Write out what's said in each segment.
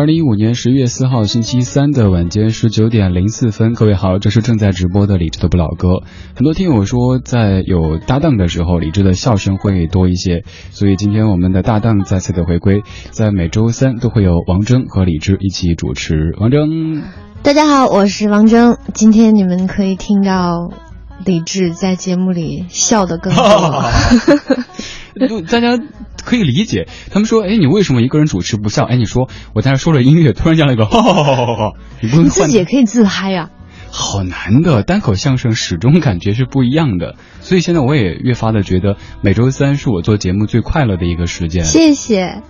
二零一五年十月四号星期三的晚间十九点零四分，各位好，这是正在直播的李智的不老歌。很多听友说，在有搭档的时候，李智的笑声会多一些，所以今天我们的搭档再次的回归，在每周三都会有王峥和李智一起主持。王峥，大家好，我是王峥，今天你们可以听到李志在节目里笑得更多。就大家可以理解，他们说，哎，你为什么一个人主持不笑？哎，你说我在那说着音乐，突然间来一个，哈哈哈哈哈！你不能自己也可以自嗨呀。好难的，单口相声始终感觉是不一样的，所以现在我也越发的觉得每周三是我做节目最快乐的一个时间。谢谢。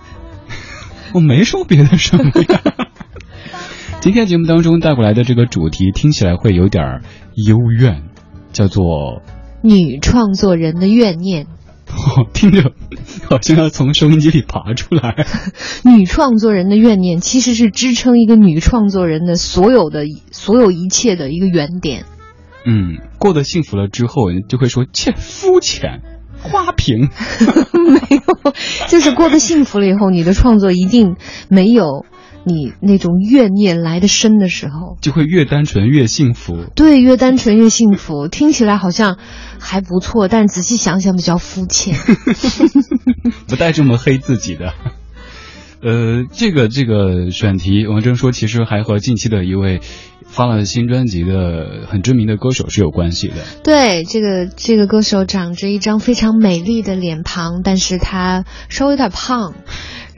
我没说别的什么呀。今天节目当中带过来的这个主题听起来会有点幽怨，叫做女创作人的怨念。听着，好像要从收音机里爬出来。女创作人的怨念，其实是支撑一个女创作人的所有的、所有一切的一个原点。嗯，过得幸福了之后，就会说切肤浅、花瓶。没有，就是过得幸福了以后，你的创作一定没有。你那种怨念来的深的时候，就会越单纯越幸福。对，越单纯越幸福，听起来好像还不错，但仔细想想比较肤浅。不带这么黑自己的。呃，这个这个选题，王峥说，其实还和近期的一位发了新专辑的很知名的歌手是有关系的。对，这个这个歌手长着一张非常美丽的脸庞，但是他稍微有点胖。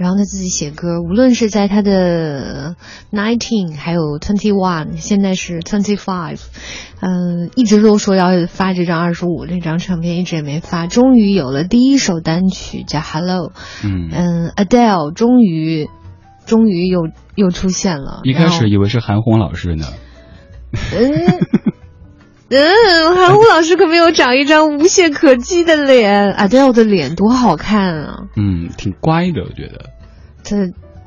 然后他自己写歌，无论是在他的 nineteen，还有 twenty one，现在是 twenty five，嗯，一直都说要发这张二十五这张唱片，一直也没发。终于有了第一首单曲叫 Hello，嗯嗯，Adele 终于终于又又出现了。一开始以为是韩红老师呢。嗯。嗯，韩红老师可没有长一张无懈可击的脸，Adele 的脸多好看啊！嗯，挺乖的，我觉得。这，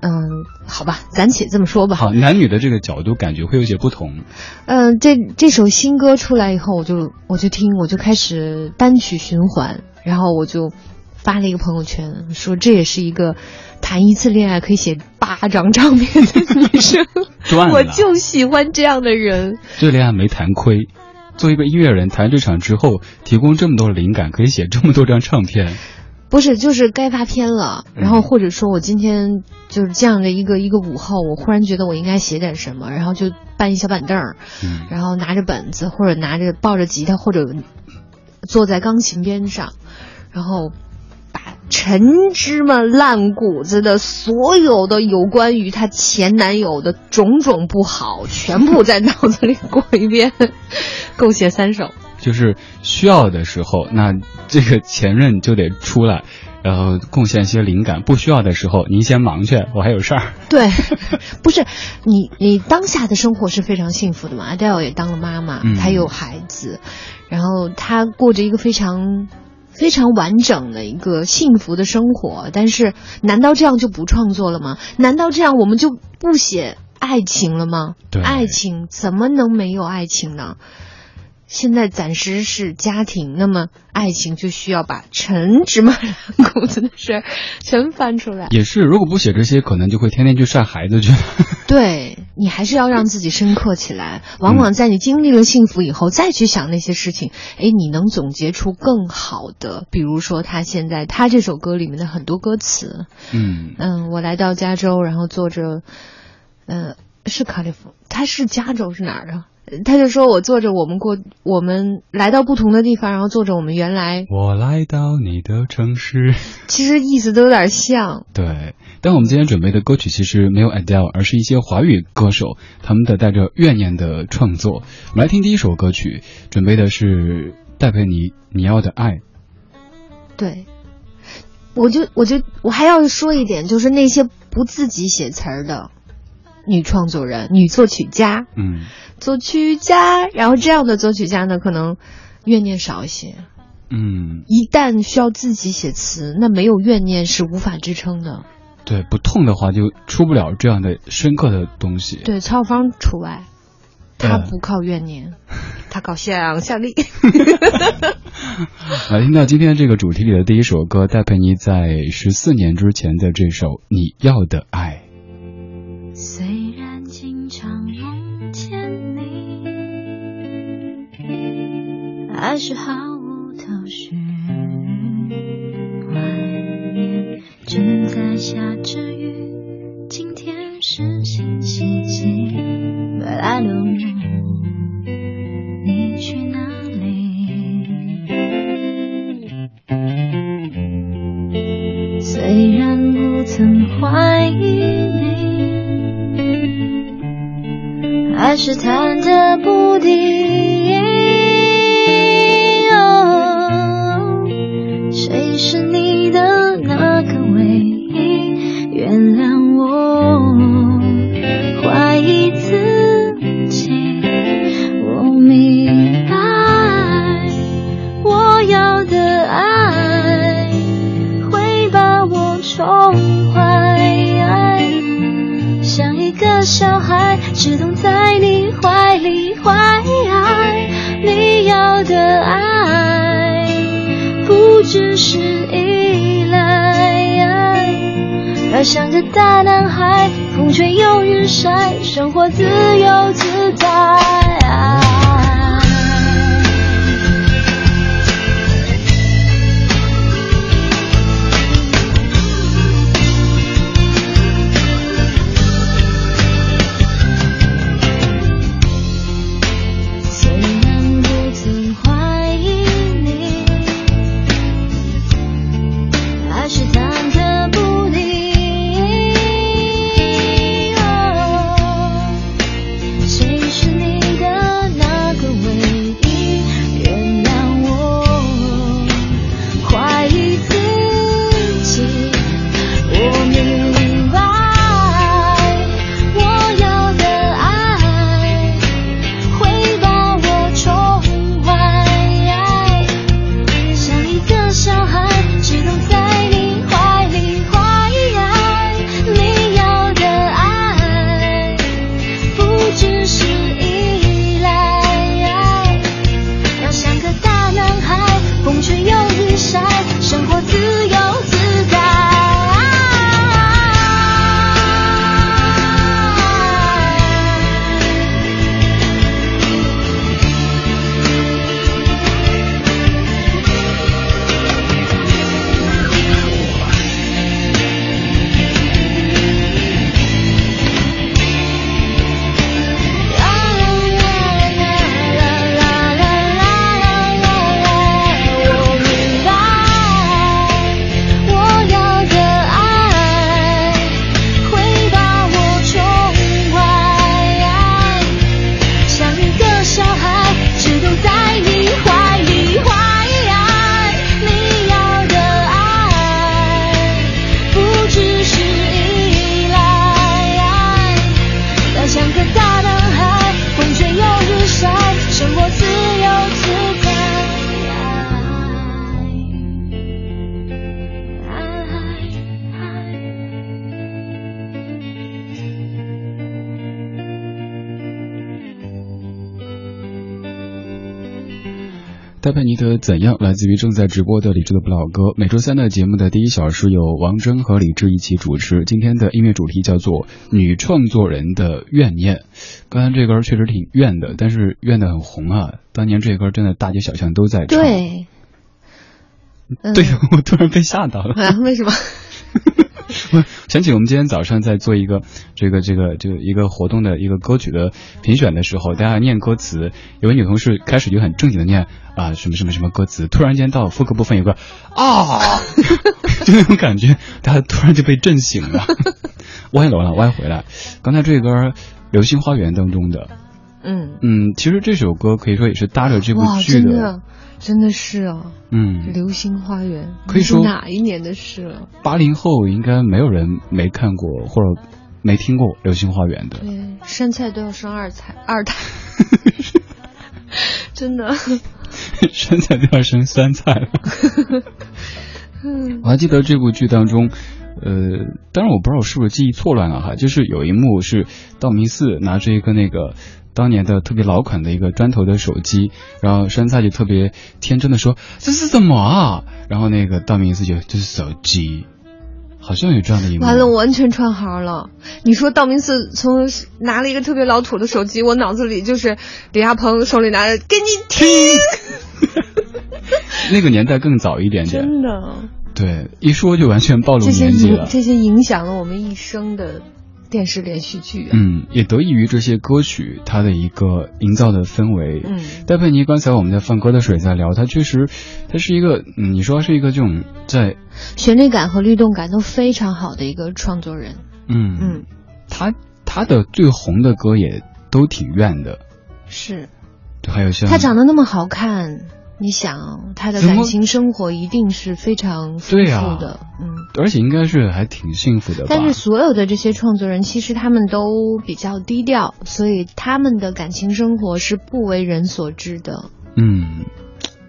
嗯，好吧，暂且这么说吧。好，男女的这个角度感觉会有些不同。嗯，这这首新歌出来以后，我就我就听，我就开始单曲循环，然后我就发了一个朋友圈，说这也是一个谈一次恋爱可以写八张唱片的女生，我就喜欢这样的人。这恋爱没谈亏。作为一个音乐人，谈这场之后，提供这么多灵感，可以写这么多张唱片。不是，就是该发片了。然后或者说我今天就是这样的一个一个午后，我忽然觉得我应该写点什么，然后就搬一小板凳儿，然后拿着本子或者拿着抱着吉他或者坐在钢琴边上，然后把。陈芝麻烂谷子的所有的有关于她前男友的种种不好，全部在脑子里过一遍，够写三首。就是需要的时候，那这个前任就得出来，然后贡献一些灵感；不需要的时候，您先忙去，我还有事儿。对，不是你，你当下的生活是非常幸福的嘛？Adele 也当了妈妈，她有孩子，然后她过着一个非常。非常完整的一个幸福的生活，但是难道这样就不创作了吗？难道这样我们就不写爱情了吗？对，爱情怎么能没有爱情呢？现在暂时是家庭，那么爱情就需要把陈芝麻烂谷子的事儿全翻出来。也是，如果不写这些，可能就会天天去晒孩子去。对你还是要让自己深刻起来。往往在你经历了幸福以后，再去想那些事情，哎，你能总结出更好的。比如说他现在他这首歌里面的很多歌词，嗯嗯，我来到加州，然后坐着，呃，是卡利夫，他是加州是哪儿啊？他就说：“我坐着，我们过，我们来到不同的地方，然后坐着我们原来。”我来到你的城市，其实意思都有点像。对，但我们今天准备的歌曲其实没有 Adele，而是一些华语歌手他们的带着怨念的创作。我们来听第一首歌曲，准备的是戴佩妮《你要的爱》。对，我就我就我还要说一点，就是那些不自己写词儿的女创作人、女作曲家，嗯，作曲家，然后这样的作曲家呢，可能怨念少一些。嗯，一旦需要自己写词，那没有怨念是无法支撑的。对，不痛的话就出不了这样的深刻的东西。对，曹芳除外，他不靠怨念，他靠想象力。来听到今天这个主题里的第一首歌，戴佩妮在十四年之前的这首《你要的爱》。还是毫无头绪。外面正在下着雨，今天是星期几？But I don't know，你去哪里？虽然不曾怀疑你，还是忐忑不定。样》来自于正在直播的李志的不老歌。每周三的节目的第一小时由王铮和李志一起主持。今天的音乐主题叫做“女创作人的怨念”。刚才这歌确实挺怨的，但是怨的很红啊！当年这歌真的大街小巷都在唱。对，嗯对，我突然被吓到了。啊，为什么？我想起我们今天早上在做一个这个这个这个一个活动的一个歌曲的评选的时候，大家念歌词，有位女同事开始就很正经的念啊什么什么什么歌词，突然间到副歌部分有个啊，就那种感觉，大家突然就被震醒了，歪了歪了歪回来。刚才这歌《流星花园》当中的。嗯嗯，其实这首歌可以说也是搭着这部，剧的真的是啊，嗯，流星花园可以说哪一年的事了？八零后应该没有人没看过或者没听过《流星花园》的。对，山菜都要生二胎，二胎，真的。山菜都要生酸菜了。我还记得这部剧当中，呃，当然我不知道我是不是记忆错乱了哈，就是有一幕是道明寺拿着一个那个当年的特别老款的一个砖头的手机，然后山菜就特别天真的说这是什么啊？然后那个道明寺就这是手机。好像有这样的一幕。完了，我完全串行了。你说道明寺从拿了一个特别老土的手机，我脑子里就是李亚鹏手里拿着给你听。那个年代更早一点点，真的。对，一说就完全暴露年纪了。这些影响了我们一生的。电视连续剧，嗯，也得益于这些歌曲，它的一个营造的氛围。嗯，戴佩妮刚才我们在放歌的时候也在聊，她确实，她是一个，嗯，你说是一个这种在旋律感和律动感都非常好的一个创作人。嗯嗯，她她的最红的歌也都挺怨的。是，还有像他长得那么好看。你想他的感情生活一定是非常丰富的，嗯，而且应该是还挺幸福的。但是所有的这些创作人其实他们都比较低调，所以他们的感情生活是不为人所知的。嗯。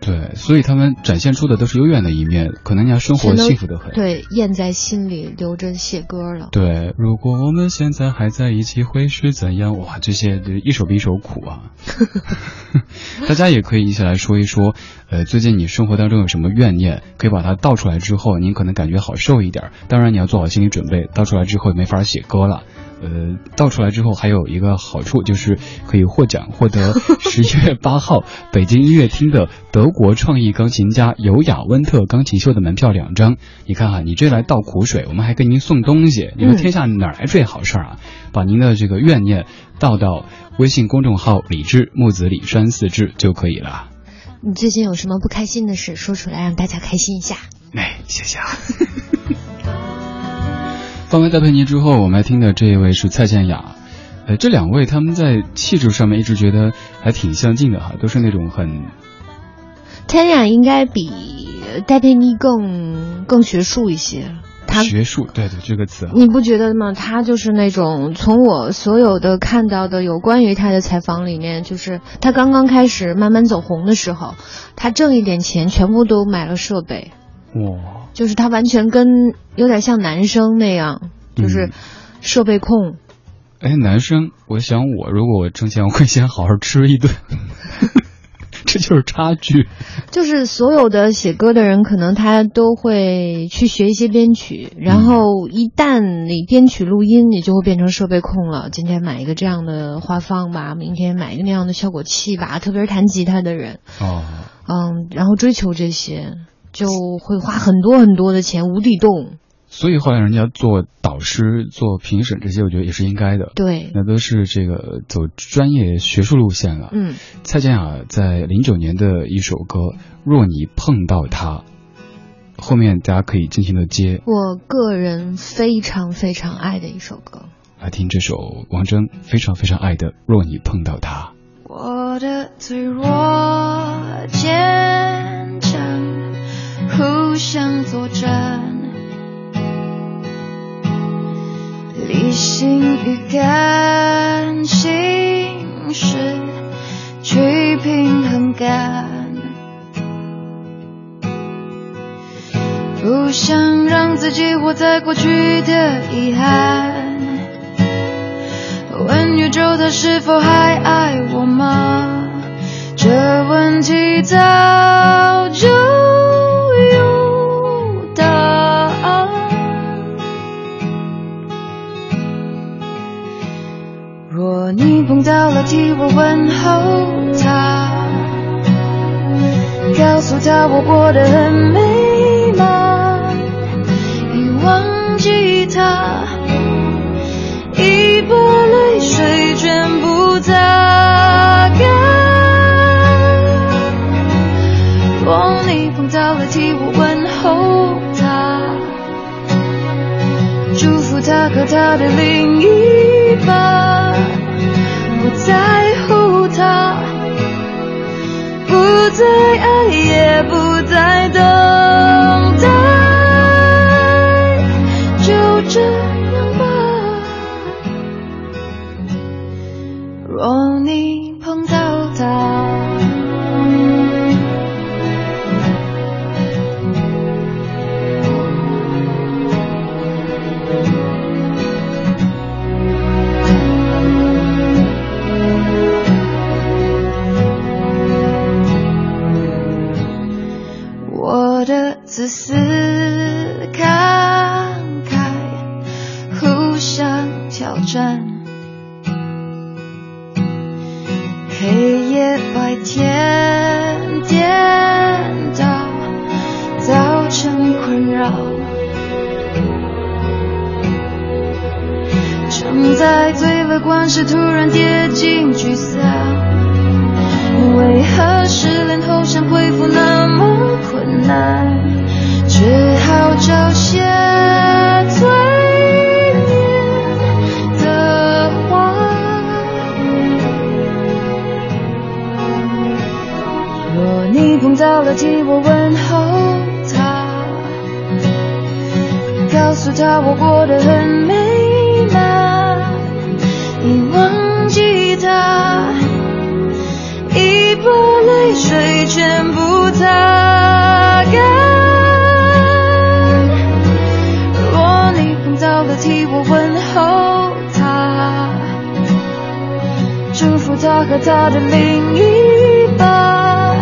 对，所以他们展现出的都是幽怨的一面，可能人家生活幸福的很。对，咽在心里，留着写歌了。对，如果我们现在还在一起，会是怎样？哇，这些一首比一首苦啊！大家也可以一起来说一说，呃，最近你生活当中有什么怨念？可以把它倒出来之后，您可能感觉好受一点。当然，你要做好心理准备，倒出来之后没法写歌了。呃，倒出来之后还有一个好处，就是可以获奖，获得 十一月八号北京音乐厅的德国创意钢琴家尤雅温特钢琴秀的门票两张。你看哈，你这来倒苦水，我们还给您送东西。你说天下哪来这好事儿啊？把您的这个怨念倒到微信公众号“李志木子李山四志”就可以了。你最近有什么不开心的事，说出来让大家开心一下。哎，谢谢啊。放完戴佩妮之后，我们来听的这一位是蔡健雅。呃，这两位他们在气质上面一直觉得还挺相近的哈，都是那种很。蔡健雅应该比戴佩妮更更学术一些。他学术，对对，这个词。你不觉得吗？他就是那种从我所有的看到的有关于他的采访里面，就是他刚刚开始慢慢走红的时候，他挣一点钱全部都买了设备。哇。就是他完全跟有点像男生那样，就是设备控。哎，男生，我想我如果我挣钱，我会先好好吃一顿。这就是差距。就是所有的写歌的人，可能他都会去学一些编曲，然后一旦你编曲录音，你就会变成设备控了。今天买一个这样的花放吧，明天买一个那样的效果器吧。特别是弹吉他的人，哦，嗯，然后追求这些。就会花很多很多的钱，无底洞。所以后来人家做导师、做评审这些，我觉得也是应该的。对，那都是这个走专业学术路线了。嗯，蔡健雅在零九年的一首歌《若你碰到他》，后面大家可以尽情的接。我个人非常非常爱的一首歌，来听这首王铮非常非常爱的《若你碰到他》。我的脆弱坚强。互相作战，理性与感性是去平衡感，不想让自己活在过去的遗憾。问宇宙它是否还爱我吗？这问题早就。碰到了，替我问候他，告诉他我过得很美满，已忘记他，已把泪水全部擦干。若你碰到了，替我问候他，祝福他和他的另一半。在乎他不再爱也不再等最乐观时，突然跌进沮丧。为何失恋后想恢复那么困难？只好找些催眠的话。若你碰到了，替我问候他，告诉他我过得很美他，已把泪水全部擦干。若你碰到了替我问候他，祝福他和他的另一半，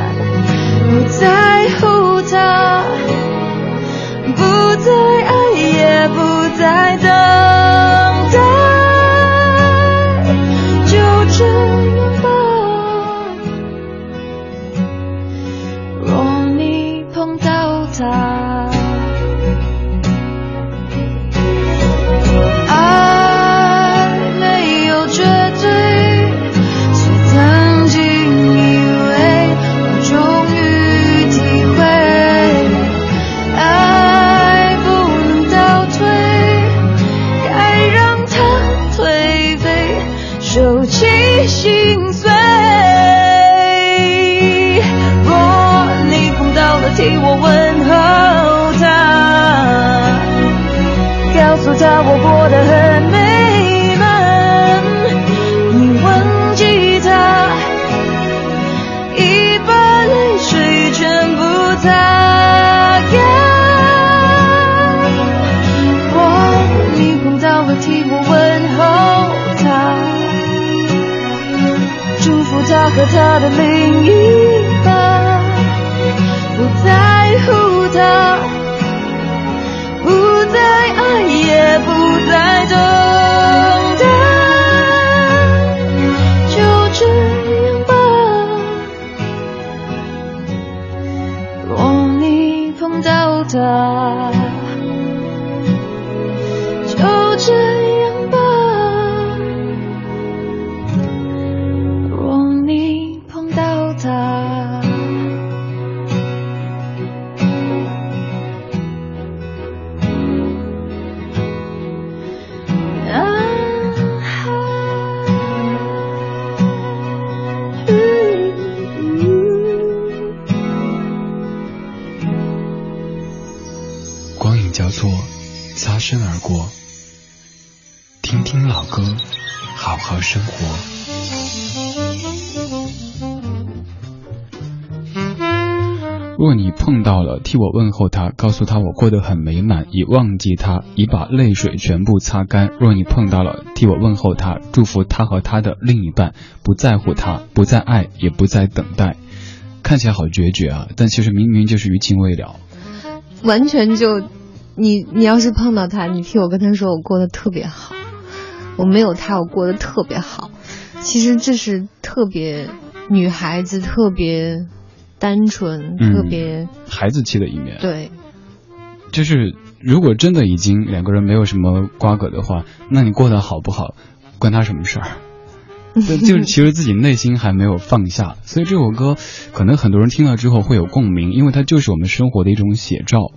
不在乎他，不再爱，也不再等替我问候他，告诉他我过得很美满，已忘记他，已把泪水全部擦干。若你碰到了，替我问候他，祝福他和他的另一半，不在乎他，不再爱，也不再等待。看起来好决绝啊，但其实明明就是余情未了，完全就。你你要是碰到他，你替我跟他说，我过得特别好。我没有他，我过得特别好。其实这是特别女孩子特别单纯、特别孩子气的一面。对，就是如果真的已经两个人没有什么瓜葛的话，那你过得好不好，关他什么事儿？就是其实自己内心还没有放下，所以这首歌可能很多人听了之后会有共鸣，因为它就是我们生活的一种写照。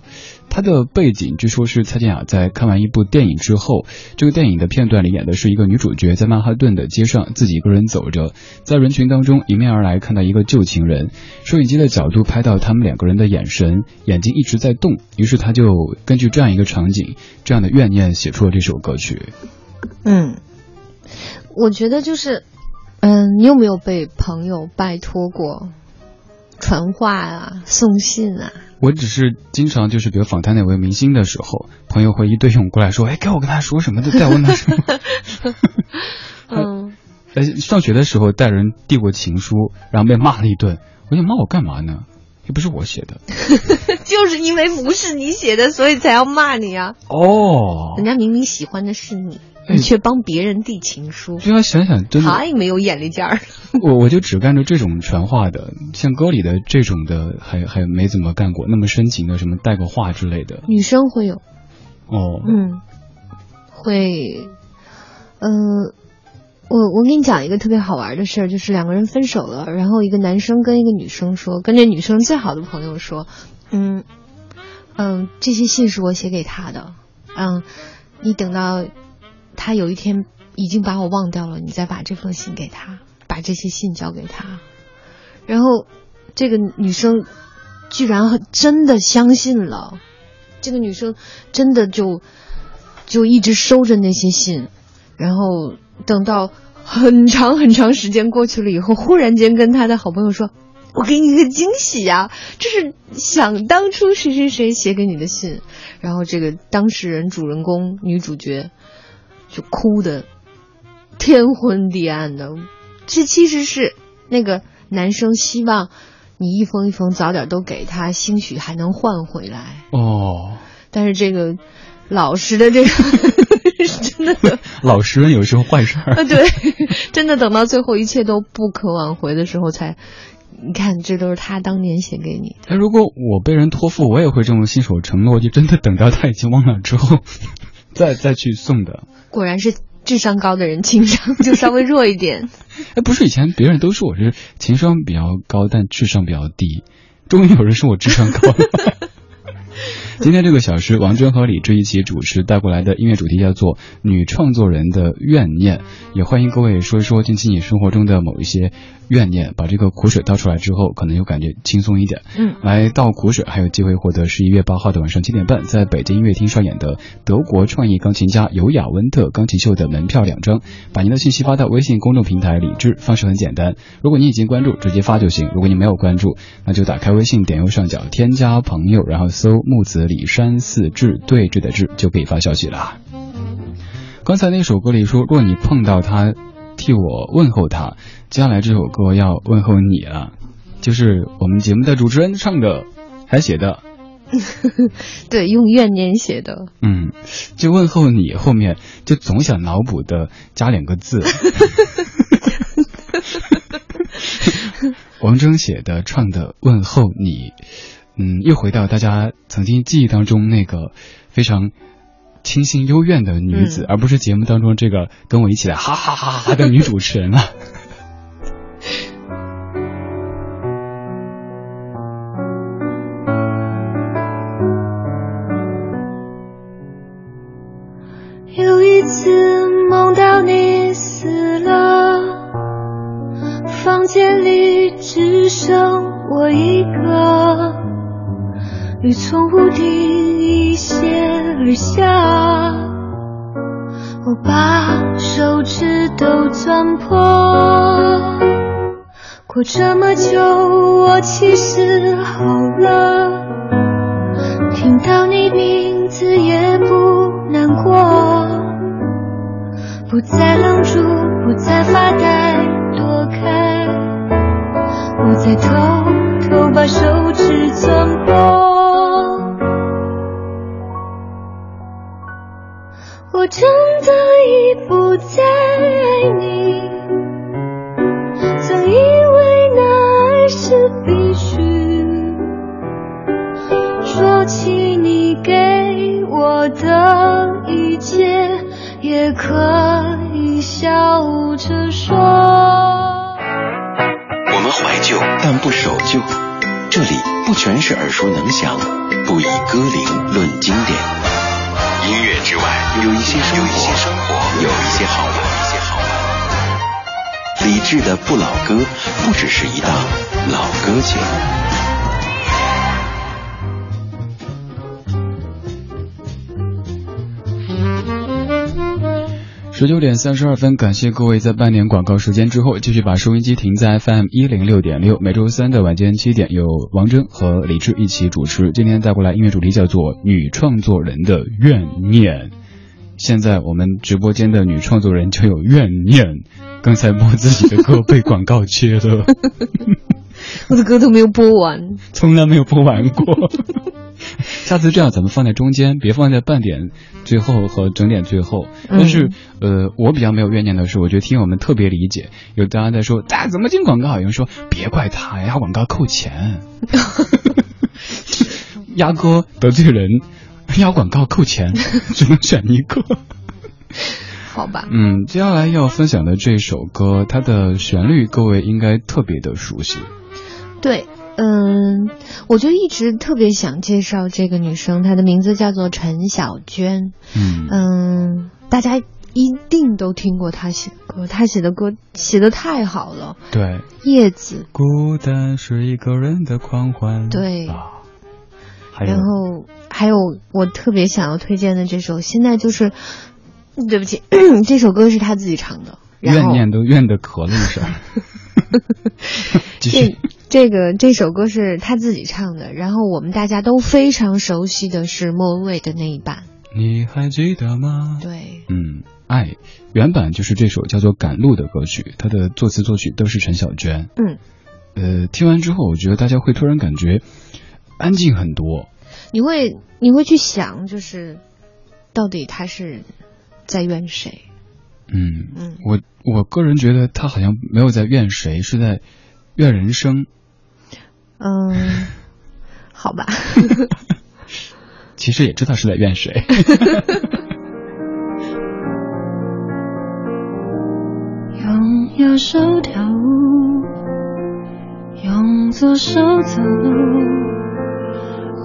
它的背景据说是蔡健雅在看完一部电影之后，这个电影的片段里演的是一个女主角在曼哈顿的街上自己一个人走着，在人群当中迎面而来看到一个旧情人，收音机的角度拍到他们两个人的眼神，眼睛一直在动，于是他就根据这样一个场景，这样的怨念写出了这首歌曲。嗯，我觉得就是，嗯，你有没有被朋友拜托过传话啊、送信啊？我只是经常就是，比如访谈哪位明星的时候，朋友会一堆涌过来说：“哎，该我跟他说什么，就带问他什么。” 嗯，呃，上学的时候带人递过情书，然后被骂了一顿。我想骂我干嘛呢？又不是我写的。就是因为不是你写的，所以才要骂你啊。哦。人家明明喜欢的是你。你却帮别人递情书，就要想想，真的太没有眼力见儿。我我就只干着这种传话的，像歌里的这种的，还还没怎么干过那么深情的，什么带过话之类的。女生会有，哦，嗯，会，呃，我我给你讲一个特别好玩的事儿，就是两个人分手了，然后一个男生跟一个女生说，跟这女生最好的朋友说，嗯嗯，这些信是我写给他的，嗯，你等到。他有一天已经把我忘掉了，你再把这封信给他，把这些信交给他，然后这个女生居然真的相信了，这个女生真的就就一直收着那些信，然后等到很长很长时间过去了以后，忽然间跟他的好朋友说：“我给你一个惊喜呀，这是想当初谁谁谁写给你的信。”然后这个当事人主人公女主角。就哭的天昏地暗的，这其实是那个男生希望你一封一封早点都给他，兴许还能换回来。哦，但是这个老实的这个真的 老实人有时候坏事儿。对，真的等到最后一切都不可挽回的时候，才你看这都是他当年写给你的。哎，如果我被人托付，我也会这么信守承诺，就真的等到他已经忘了之后。再再去送的，果然是智商高的人，情商 就稍微弱一点。哎，不是以前别人都说我是情商比较高，但智商比较低，终于有人说我智商高了。今天这个小时，王铮和李志一起主持带过来的音乐主题叫做《女创作人的怨念》，也欢迎各位说一说近期你生活中的某一些怨念，把这个苦水倒出来之后，可能又感觉轻松一点。嗯，来倒苦水，还有机会获得十一月八号的晚上七点半，在北京音乐厅上演的德国创意钢琴家尤雅温特钢琴秀的门票两张。把您的信息发到微信公众平台李志，方式很简单。如果你已经关注，直接发就行；如果你没有关注，那就打开微信，点右上角添加朋友，然后搜木子。李山寺志对峙的志就可以发消息了。刚才那首歌里说，若你碰到他，替我问候他。接下来这首歌要问候你了，就是我们节目的主持人唱的，还写的。对，用怨念写的。嗯，就问候你后面就总想脑补的加两个字。王铮写的唱的问候你。嗯，又回到大家曾经记忆当中那个非常清新幽怨的女子，而不是节目当中这个跟我一起来哈哈哈哈的女主持人了。有一次梦到你死了，房间里只剩我一个。雨从屋顶一泻而下，我把手指都钻破。过这么久，我其实好了，听到你名字也不难过，不再愣住，不再发呆躲开，不再偷偷把手指钻破。我真的已不再爱你，曾以为那爱是必须。说起你给我的一切，也可以。笑着说。我们怀旧，但不守旧。这里不全是耳熟能详，不以歌龄论经典。音乐之外，有一些生活，有一些好玩，有一些好玩。理智的不老歌，不只是一档老歌节目。十九点三十二分，感谢各位在半年广告时间之后，继续把收音机停在 FM 一零六点六。每周三的晚间七点，由王铮和李志一起主持。今天带过来音乐主题叫做《女创作人的怨念》。现在我们直播间的女创作人就有怨念，刚才播自己的歌被广告切了，我的歌都没有播完，从来没有播完过。下次这样，咱们放在中间，别放在半点最后和整点最后。但是，呃，我比较没有怨念的是，我觉得听友们特别理解。有大家在说，大家怎么进广告？有人说，别怪他呀，广告扣钱。鸭哥得罪人，压广告扣钱，只能选一个。好吧。嗯，接下来要分享的这首歌，它的旋律各位应该特别的熟悉。对。嗯，我就一直特别想介绍这个女生，她的名字叫做陈小娟。嗯嗯，大家一定都听过她写的歌，她写的歌写的太好了。对，叶子。孤单是一个人的狂欢。对。啊。然后还有我特别想要推荐的这首，现在就是，对不起，这首歌是她自己唱的。怨念都怨的可厉害。继续。这个这首歌是他自己唱的，然后我们大家都非常熟悉的是莫文蔚的那一版，你还记得吗？对，嗯，爱原版就是这首叫做《赶路》的歌曲，它的作词作曲都是陈小娟。嗯，呃，听完之后，我觉得大家会突然感觉安静很多。你会你会去想，就是到底他是在怨谁？嗯嗯，我我个人觉得他好像没有在怨谁，是在怨人生。嗯，好吧。其实也知道是在怨谁。用右手跳舞，用左手走路。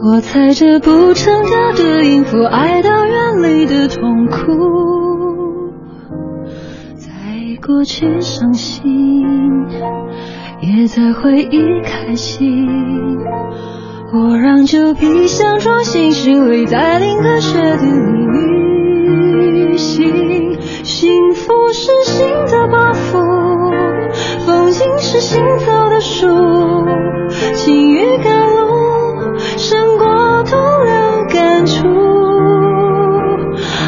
我踩着不成调的音符，爱到远离的痛苦。在过去伤心。也在回忆开心，我让旧皮箱装新行李，在另个雪地里旅行。幸福是新的包袱，风景是新走的树，晴雨赶路胜过徒留感触。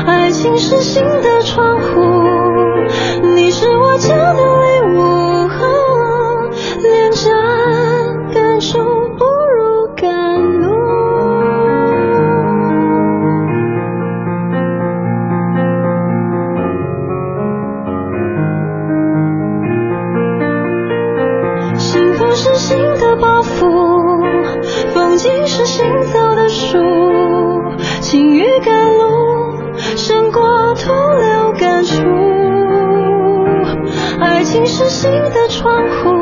爱情是新的窗户，心的窗户，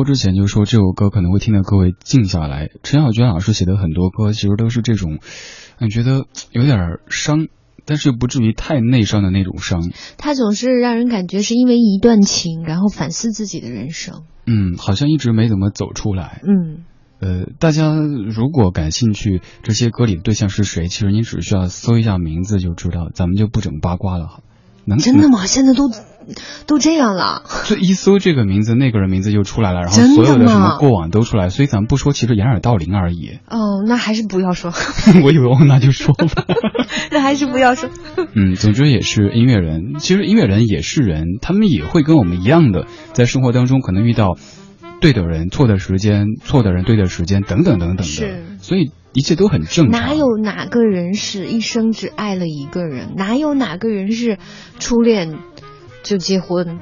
播之前就说这首歌可能会听得各位静下来。陈小娟老师写的很多歌其实都是这种，你觉得有点伤。但是不至于太内伤的那种伤，他总是让人感觉是因为一段情，然后反思自己的人生。嗯，好像一直没怎么走出来。嗯，呃，大家如果感兴趣这些歌里的对象是谁，其实你只需要搜一下名字就知道，咱们就不整八卦了。能真的吗？现在都都这样了。这一搜这个名字，那个人名字就出来了，然后所有的什么过往都出来，所以咱们不说，其实掩耳盗铃而已。哦，那还是不要说。我以为哦，那就说吧。那还是不要说。嗯，总之也是音乐人，其实音乐人也是人，他们也会跟我们一样的，在生活当中可能遇到对的人、错的时间、错的人、对的时间等等等等的，所以。一切都很正常。哪有哪个人是一生只爱了一个人？哪有哪个人是初恋就结婚？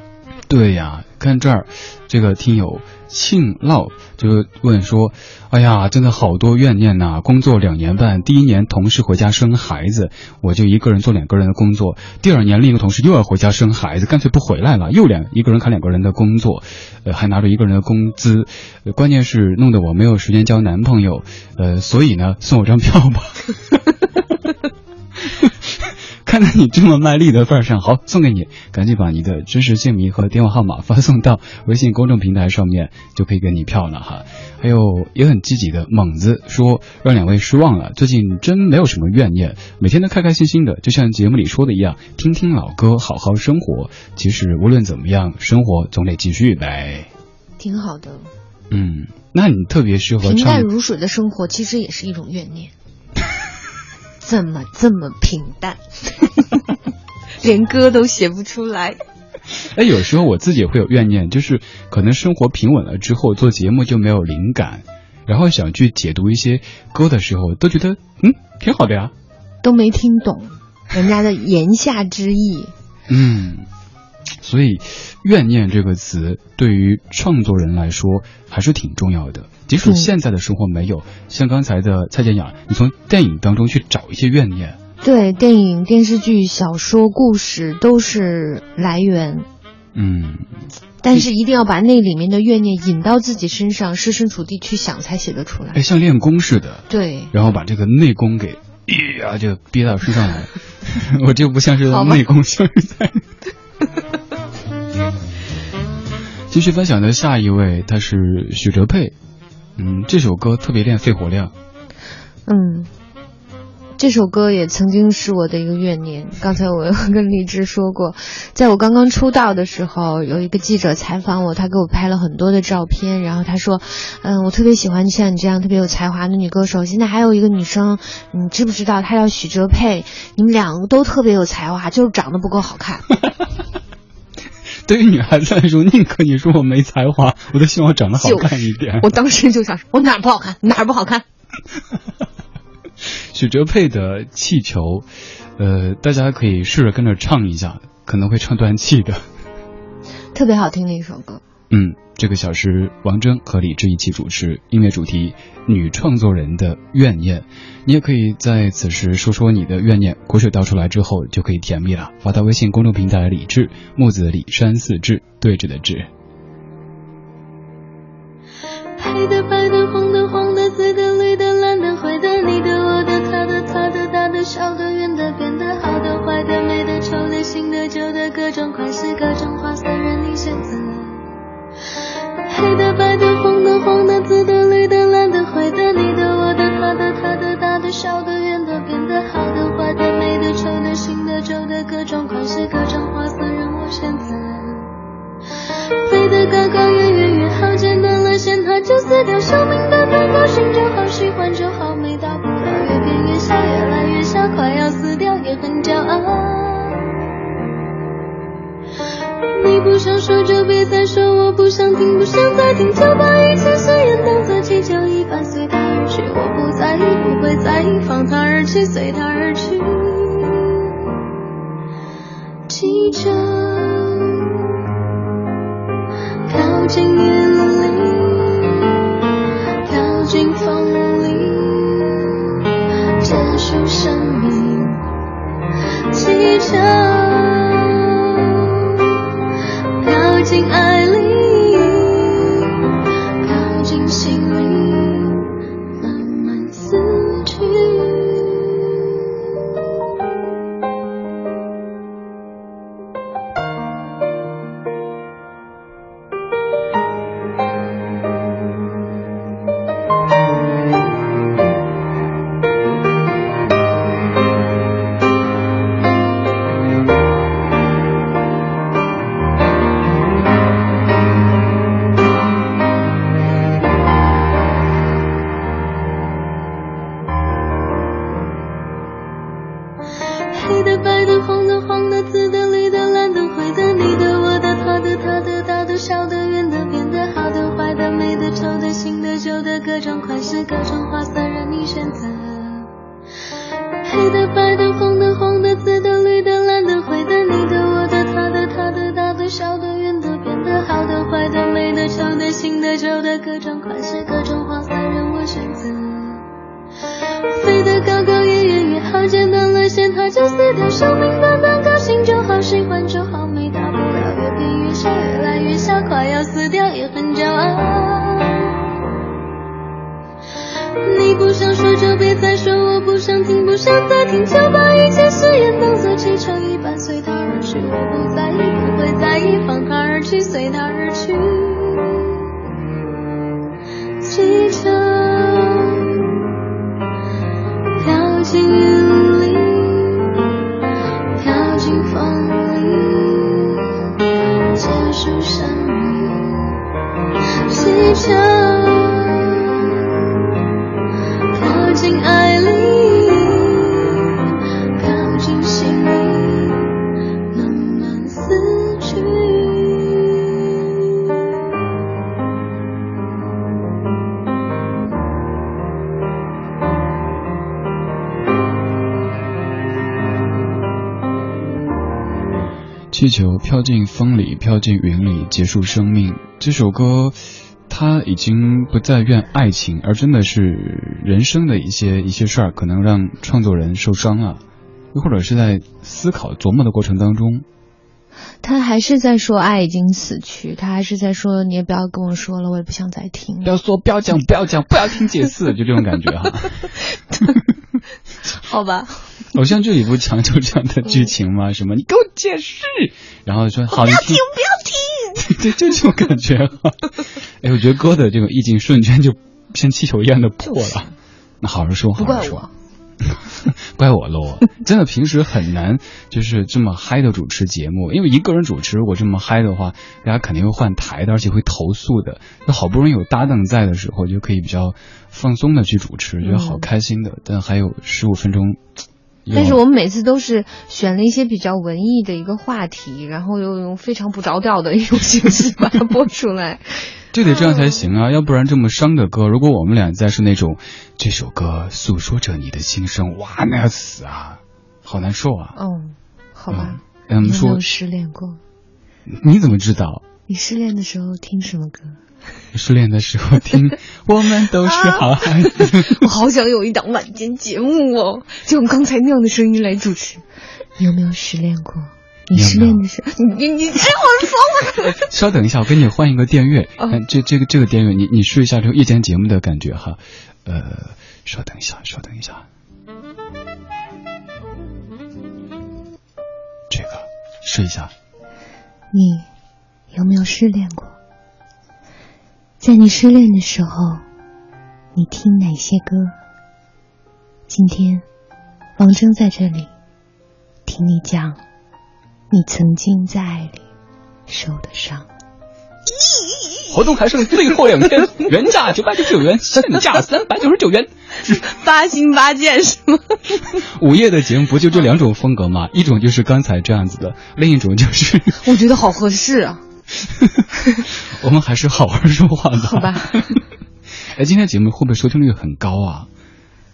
对呀，看这儿，这个听友。庆烙就问说：“哎呀，真的好多怨念呐！工作两年半，第一年同事回家生孩子，我就一个人做两个人的工作；第二年另一个同事又要回家生孩子，干脆不回来了，又两一个人看两个人的工作，呃，还拿着一个人的工资，关键是弄得我没有时间交男朋友，呃，所以呢，送我张票吧。”看在你这么卖力的份上，好，送给你，赶紧把你的真实姓名和电话号码发送到微信公众平台上面，就可以给你票了哈。还有也很积极的猛子说，让两位失望了，最近真没有什么怨念，每天都开开心心的，就像节目里说的一样，听听老歌，好好生活。其实无论怎么样，生活总得继续呗。挺好的。嗯，那你特别适合平淡如水的生活，其实也是一种怨念。怎么这么平淡，连歌都写不出来？哎，有时候我自己会有怨念，就是可能生活平稳了之后，做节目就没有灵感，然后想去解读一些歌的时候，都觉得嗯挺好的呀，都没听懂人家的言下之意。嗯。所以，怨念这个词对于创作人来说还是挺重要的。即使现在的生活没有，像刚才的蔡健雅，你从电影当中去找一些怨念。对，电影、电视剧、小说、故事都是来源。嗯。但是一定要把那里面的怨念引到自己身上，设身处地去想，才写得出来。哎，像练功似的。对。然后把这个内功给，呀，就憋到身上来。我这不像是内功，像是在。继续分享的下一位，他是许哲佩。嗯，这首歌特别练肺活量。嗯，这首歌也曾经是我的一个怨念。刚才我跟荔枝说过，在我刚刚出道的时候，有一个记者采访我，他给我拍了很多的照片，然后他说：“嗯，我特别喜欢像你这样特别有才华的女歌手。现在还有一个女生，你知不知道？她叫许哲佩。你们两个都特别有才华，就是长得不够好看。”对于女孩子来说，宁可你说我没才华，我都希望我长得好看一点。我当时就想说，我哪不好看？哪不好看？许哲佩的《气球》，呃，大家可以试着跟着唱一下，可能会唱断气的。特别好听的一首歌。嗯，这个小时，王铮和李志一起主持，音乐主题女创作人的怨念。你也可以在此时说说你的怨念，苦水倒出来之后就可以甜蜜了。发到微信公众平台李志木子李山四志对峙的志。就死掉。生命的太高兴就好，喜欢就好，没大不了，越变越小，越来越小，快要死掉，也很骄傲。你不想说就别再说，我不想听，不想再听，就把一切誓言当作气球一般随它而去。我不在意，不会在意，放它而去，随它而去。气球气很骄傲。你不想说就别再说，我不想听，不想再听，就把一切誓言当作气球一般随气球飘进风里，飘进云里，结束生命。这首歌，它已经不再怨爱情，而真的是人生的一些一些事儿，可能让创作人受伤了，又或者是在思考琢磨的过程当中，他还是在说爱已经死去，他还是在说你也不要跟我说了，我也不想再听不。要说，不要讲，不要讲，不要听解释，就这种感觉哈。好吧，偶像剧里不强求这样的剧情吗？什么你给我解释，然后说好，不要听，不要听。对，就这种感觉哈。哎，我觉得歌的这个意境瞬间就像气球一样的破了。那好好说，好不怪好说。我，怪我喽，真的平时很难就是这么嗨的主持节目，因为一个人主持如果这么嗨的话，大家肯定会换台的，而且会投诉的。那好不容易有搭档在的时候，就可以比较放松的去主持，觉得好开心的。但还有十五分钟，又但是我们每次都是选了一些比较文艺的一个话题，然后又用非常不着调的一种形式把它播出来。就得这样才行啊，要不然这么伤的歌，如果我们俩再是那种这首歌诉说着你的心声，哇，那要死啊，好难受啊。嗯，好吧。嗯没有，失恋过？你怎么知道？你失恋的时候听什么歌？失恋的时候听，我们都是好孩子。我好想有一档晚间节目哦，就用刚才那样的声音来主持。你有没有失恋过？你失恋的时候，你你你，哎，我说吧。稍等一下，我给你换一个电乐。哦这这个这个电乐，你你试一下这个夜间节目的感觉哈。呃，稍等一下，稍等一下。这个试一下。你有没有失恋过？在你失恋的时候，你听哪些歌？今天，王铮在这里听你讲你曾经在爱里受的伤。活动还剩最后两天，原价九百九十九元，现价三百九十九元。八星八件是吗？午夜的节目不就这两种风格吗？一种就是刚才这样子的，另一种就是我觉得好合适啊。我们还是好好说话的。好吧。哎，今天节目会不会收听率很高啊？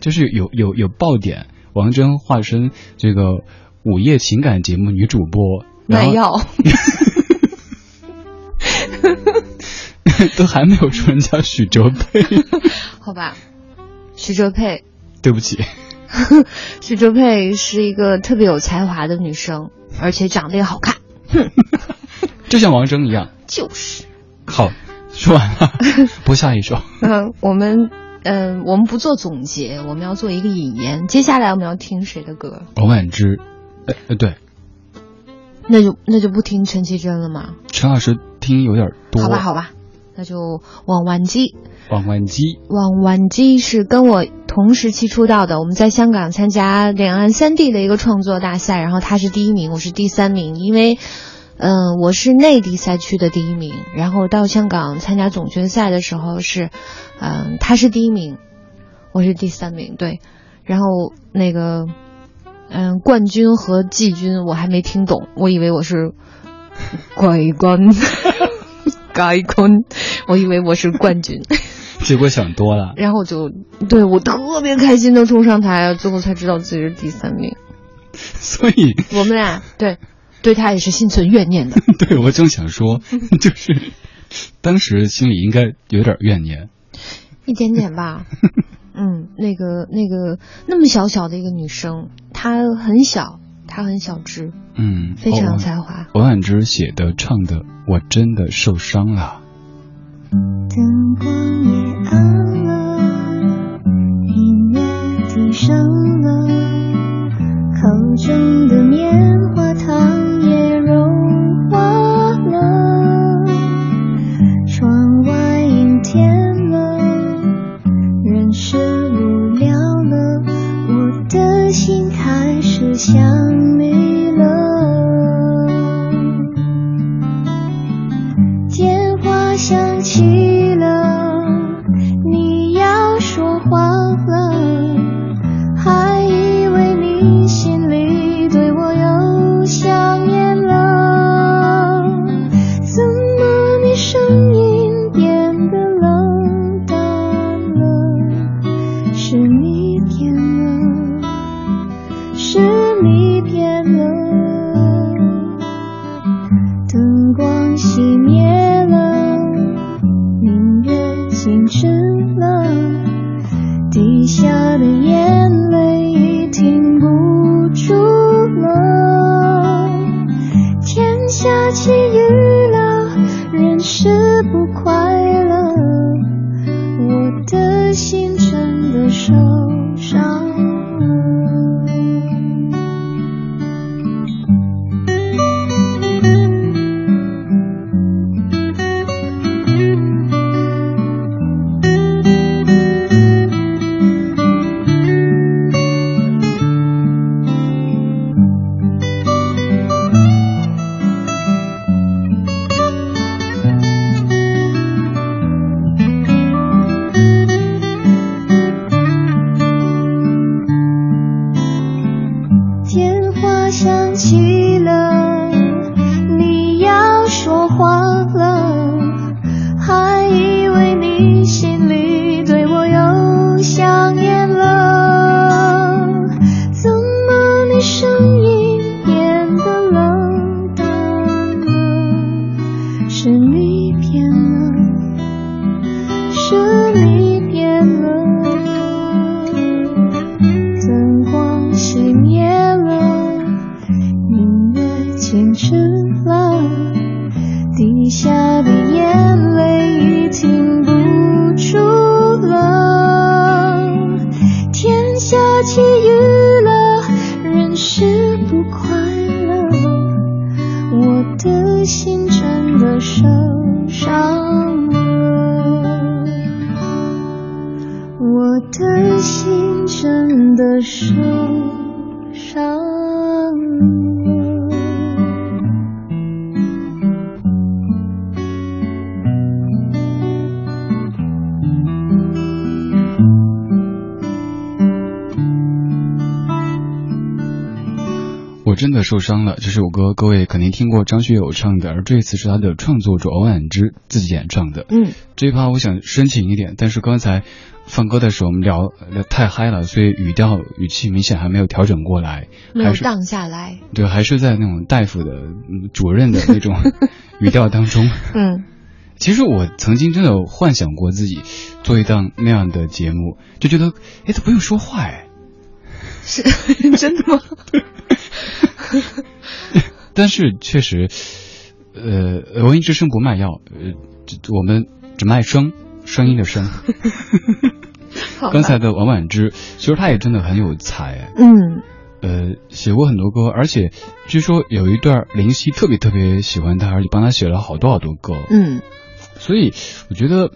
就是有有有爆点，王铮化身这个午夜情感节目女主播，卖药。都还没有说人家许哲佩，好吧，许哲佩，对不起。许哲佩是一个特别有才华的女生，而且长得也好看。就像王铮一样。就是。好，说完了，播下一首。嗯，我们嗯、我们不做总结，我们要做一个引言。接下来我们要听谁的歌？王婉之，哎哎，对，那就那就不听陈绮贞了吗？陈老师听有点多。好吧，好吧，那就王婉之。王婉之，王婉之是跟我同时期出道的，我们在香港参加两岸三地的一个创作大赛，然后他是第一名，我是第三名，因为。嗯，我是内地赛区的第一名，然后到香港参加总决赛的时候是，嗯，他是第一名，我是第三名，对，然后那个，嗯，冠军和季军我还没听懂，我以为我是 桂冠，盖冠，我以为我是冠军，结果想多了。然后就对我特别开心的冲上台，最后才知道自己是第三名。所以，我们俩对对他也是心存怨念的。对我正想说，就是当时心里应该有点怨念，一点点吧。嗯，那个那个那么小小的一个女生，她很小，她很小只，嗯，非常有才华。王婉之写的唱的，我真的受伤了。灯光也暗了，音乐低声了，口中的想快乐，我的心真的受伤了。我的心真的受伤了。受伤了。这首歌各位肯定听过张学友唱的，而这一次是他的创作者王婉之自己演唱的。嗯，这一趴我想深情一点，但是刚才放歌的时候我们聊聊太嗨了，所以语调语气明显还没有调整过来，还是没有荡下来。对，还是在那种大夫的、嗯、主任的那种语调当中。嗯，其实我曾经真的有幻想过自己做一档那样的节目，就觉得哎，他不用说话哎。是 真的吗？但是确实，呃，文艺之声不卖药，呃，我们只卖声，声音的声。刚才的王婉之，其实她也真的很有才，嗯，呃，写过很多歌，而且据说有一段林夕特别特别喜欢她，而且帮她写了好多好多歌。嗯，所以我觉得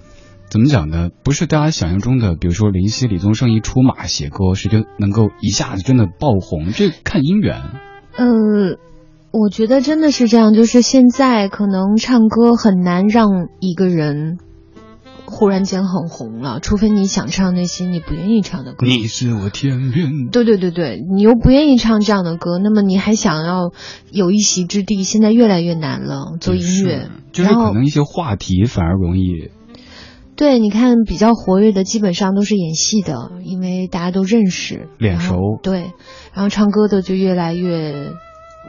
怎么讲呢？不是大家想象中的，比如说林夕、李宗盛一出马写歌，谁就能够一下子真的爆红，这看姻缘。呃，我觉得真的是这样，就是现在可能唱歌很难让一个人忽然间很红了，除非你想唱那些你不愿意唱的歌。你是我天边对对对对，你又不愿意唱这样的歌，那么你还想要有一席之地，现在越来越难了。做音乐，就是可能一些话题反而容易。对，你看比较活跃的基本上都是演戏的，因为大家都认识，脸熟。对，然后唱歌的就越来越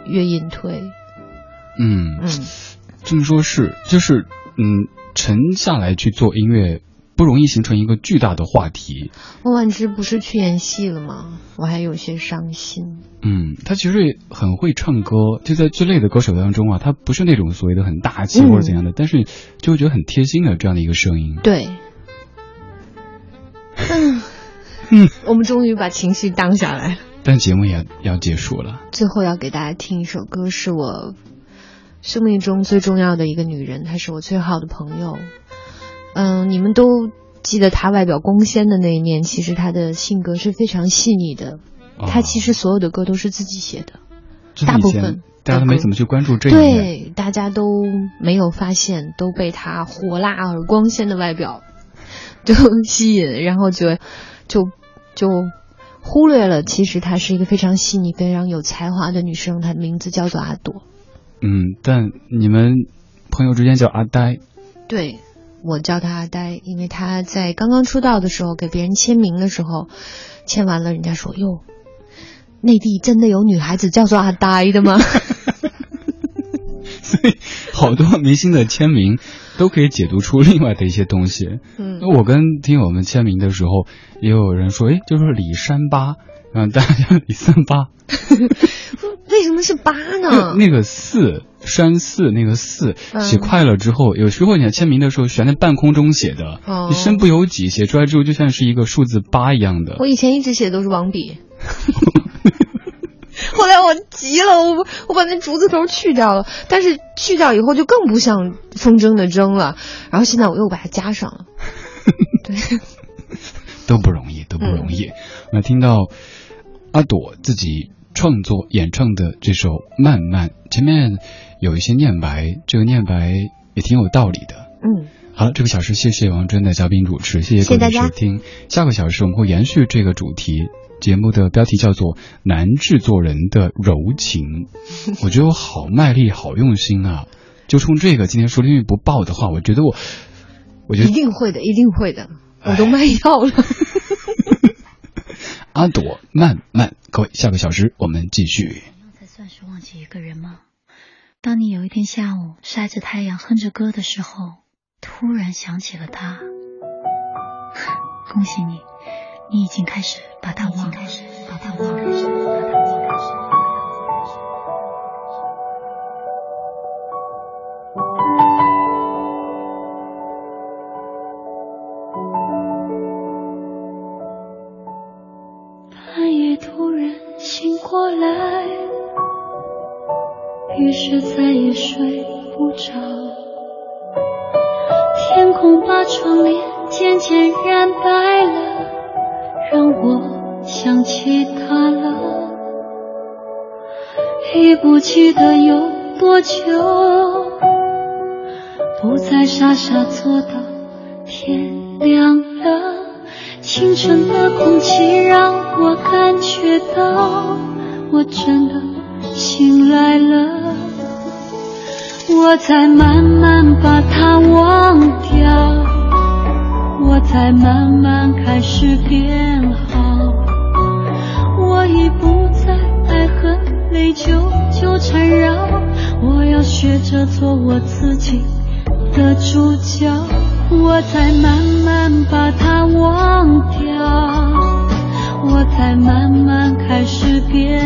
越隐退。嗯，嗯。这么说是，就是嗯，沉下来去做音乐，不容易形成一个巨大的话题。孟婉之不是去演戏了吗？我还有些伤心。嗯，他其实很会唱歌，就在最累的歌手当中啊，他不是那种所谓的很大气或者怎样的，但是就会觉得很贴心的这样的一个声音。对。嗯嗯，我们终于把情绪荡下来。但节目也要结束了。最后要给大家听一首歌，是我生命中最重要的一个女人，她是我最好的朋友。嗯，你们都记得他外表光鲜的那一面，其实他的性格是非常细腻的。他其实所有的歌都是自己写的，大部分大家都没怎么去关注这一面，对，大家都没有发现，都被他火辣而光鲜的外表就吸引，然后就就就。忽略了，其实她是一个非常细腻、非常有才华的女生。她的名字叫做阿朵。嗯，但你们朋友之间叫阿呆。对，我叫他阿呆，因为他在刚刚出道的时候给别人签名的时候，签完了，人家说：“哟，内地真的有女孩子叫做阿呆的吗？” 所以，好多明星的签名。都可以解读出另外的一些东西。嗯，我跟听友们签名的时候，也有人说，哎，就是李三八，嗯，大家叫李三八。为什么是八呢？那个四山四那个四写快了之后，有时候你签名的时候悬在半空中写的，你身不由己，写出来之后就像是一个数字八一样的。我以前一直写的都是王笔。后来我急了，我我把那竹字头去掉了，但是去掉以后就更不像风筝的筝了。然后现在我又把它加上了，对，都不容易，都不容易。我听到阿朵自己创作演唱的这首《慢慢》，前面有一些念白，这个念白也挺有道理的。嗯，好了，这个小时谢谢王真的嘉宾主持，谢谢各位收听。下个小时我们会延续这个主题。节目的标题叫做《男制作人的柔情》，我觉得我好卖力，好用心啊！就冲这个，今天收听率不爆的话，我觉得我，我觉得一定会的，一定会的，我都卖药了。阿朵，慢慢，各位，下个小时我们继续。才算是忘记一个人吗？当你有一天下午晒着太阳哼着歌的时候，突然想起了他，恭喜你。你已经开始把他忘了。记得有多久，不再傻傻坐到天亮了。清晨的空气让我感觉到，我真的醒来了。我在慢慢把它忘掉。我在慢慢开始变好，缠绕，我要学着做我自己的主角。我才慢慢把它忘掉，我才慢慢开始变